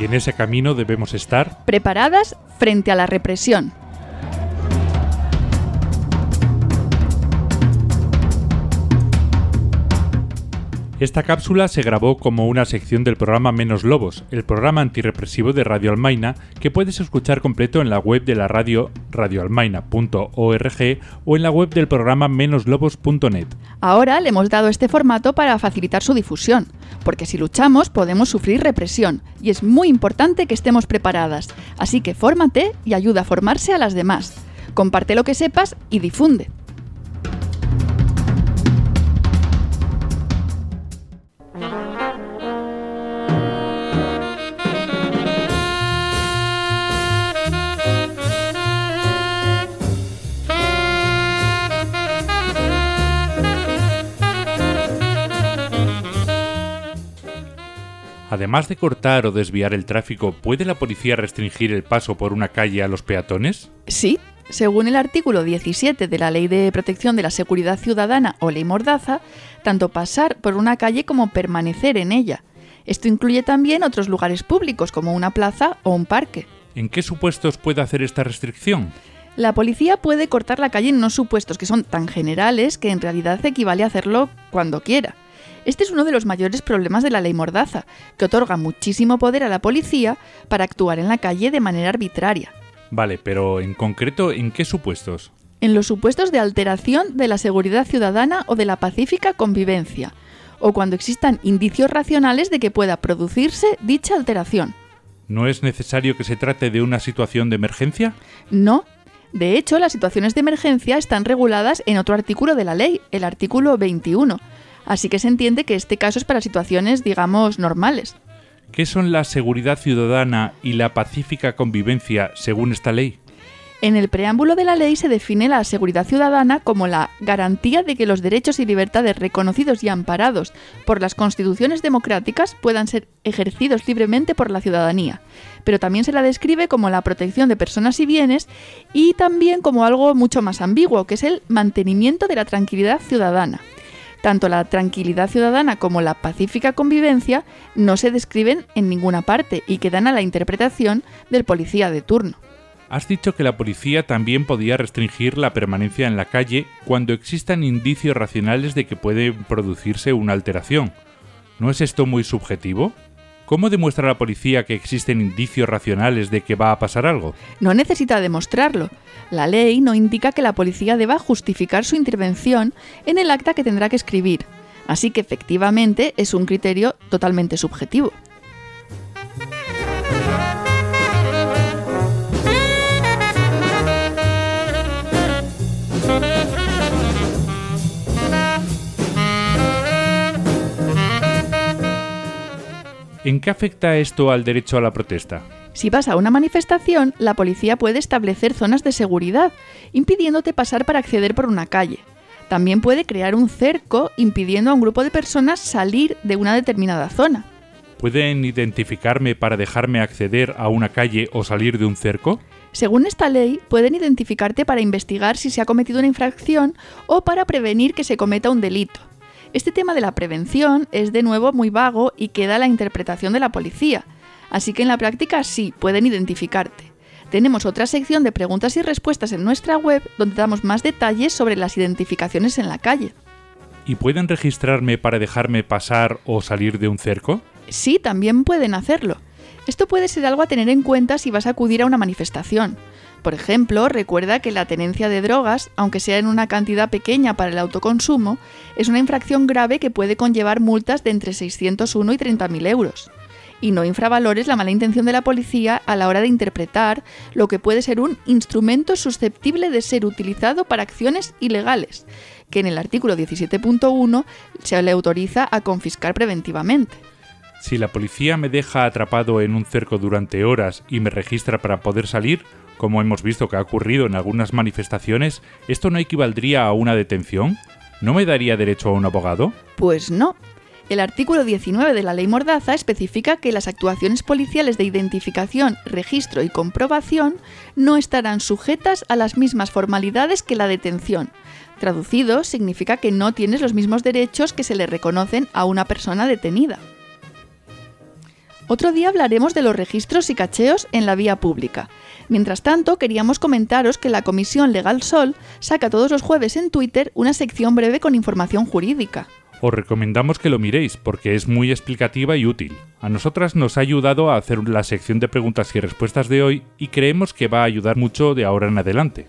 En ese camino debemos estar preparadas frente a la represión. Esta cápsula se grabó como una sección del programa Menos Lobos, el programa antirrepresivo de Radio Almaina, que puedes escuchar completo en la web de la radio radioalmaina.org o en la web del programa menoslobos.net. Ahora le hemos dado este formato para facilitar su difusión, porque si luchamos podemos sufrir represión y es muy importante que estemos preparadas, así que fórmate y ayuda a formarse a las demás. Comparte lo que sepas y difunde. Además de cortar o desviar el tráfico, ¿puede la policía restringir el paso por una calle a los peatones? Sí, según el artículo 17 de la Ley de Protección de la Seguridad Ciudadana o Ley Mordaza, tanto pasar por una calle como permanecer en ella. Esto incluye también otros lugares públicos como una plaza o un parque. ¿En qué supuestos puede hacer esta restricción? La policía puede cortar la calle en unos supuestos que son tan generales que en realidad equivale a hacerlo cuando quiera. Este es uno de los mayores problemas de la ley Mordaza, que otorga muchísimo poder a la policía para actuar en la calle de manera arbitraria. Vale, pero en concreto, ¿en qué supuestos? En los supuestos de alteración de la seguridad ciudadana o de la pacífica convivencia, o cuando existan indicios racionales de que pueda producirse dicha alteración. ¿No es necesario que se trate de una situación de emergencia? No. De hecho, las situaciones de emergencia están reguladas en otro artículo de la ley, el artículo 21, Así que se entiende que este caso es para situaciones, digamos, normales. ¿Qué son la seguridad ciudadana y la pacífica convivencia según esta ley? En el preámbulo de la ley se define la seguridad ciudadana como la garantía de que los derechos y libertades reconocidos y amparados por las constituciones democráticas puedan ser ejercidos libremente por la ciudadanía. Pero también se la describe como la protección de personas y bienes y también como algo mucho más ambiguo, que es el mantenimiento de la tranquilidad ciudadana. Tanto la tranquilidad ciudadana como la pacífica convivencia no se describen en ninguna parte y quedan a la interpretación del policía de turno. Has dicho que la policía también podía restringir la permanencia en la calle cuando existan indicios racionales de que puede producirse una alteración. ¿No es esto muy subjetivo? ¿Cómo demuestra la policía que existen indicios racionales de que va a pasar algo? No necesita demostrarlo. La ley no indica que la policía deba justificar su intervención en el acta que tendrá que escribir. Así que efectivamente es un criterio totalmente subjetivo. ¿En qué afecta esto al derecho a la protesta? Si vas a una manifestación, la policía puede establecer zonas de seguridad, impidiéndote pasar para acceder por una calle. También puede crear un cerco impidiendo a un grupo de personas salir de una determinada zona. ¿Pueden identificarme para dejarme acceder a una calle o salir de un cerco? Según esta ley, pueden identificarte para investigar si se ha cometido una infracción o para prevenir que se cometa un delito. Este tema de la prevención es de nuevo muy vago y queda a la interpretación de la policía, así que en la práctica sí pueden identificarte. Tenemos otra sección de preguntas y respuestas en nuestra web donde damos más detalles sobre las identificaciones en la calle. ¿Y pueden registrarme para dejarme pasar o salir de un cerco? Sí, también pueden hacerlo. Esto puede ser algo a tener en cuenta si vas a acudir a una manifestación. Por ejemplo, recuerda que la tenencia de drogas, aunque sea en una cantidad pequeña para el autoconsumo, es una infracción grave que puede conllevar multas de entre 601 y 30.000 euros. Y no infravalores la mala intención de la policía a la hora de interpretar lo que puede ser un instrumento susceptible de ser utilizado para acciones ilegales, que en el artículo 17.1 se le autoriza a confiscar preventivamente. Si la policía me deja atrapado en un cerco durante horas y me registra para poder salir, como hemos visto que ha ocurrido en algunas manifestaciones, ¿esto no equivaldría a una detención? ¿No me daría derecho a un abogado? Pues no. El artículo 19 de la ley Mordaza especifica que las actuaciones policiales de identificación, registro y comprobación no estarán sujetas a las mismas formalidades que la detención. Traducido, significa que no tienes los mismos derechos que se le reconocen a una persona detenida. Otro día hablaremos de los registros y cacheos en la vía pública. Mientras tanto, queríamos comentaros que la Comisión Legal Sol saca todos los jueves en Twitter una sección breve con información jurídica. Os recomendamos que lo miréis porque es muy explicativa y útil. A nosotras nos ha ayudado a hacer la sección de preguntas y respuestas de hoy y creemos que va a ayudar mucho de ahora en adelante.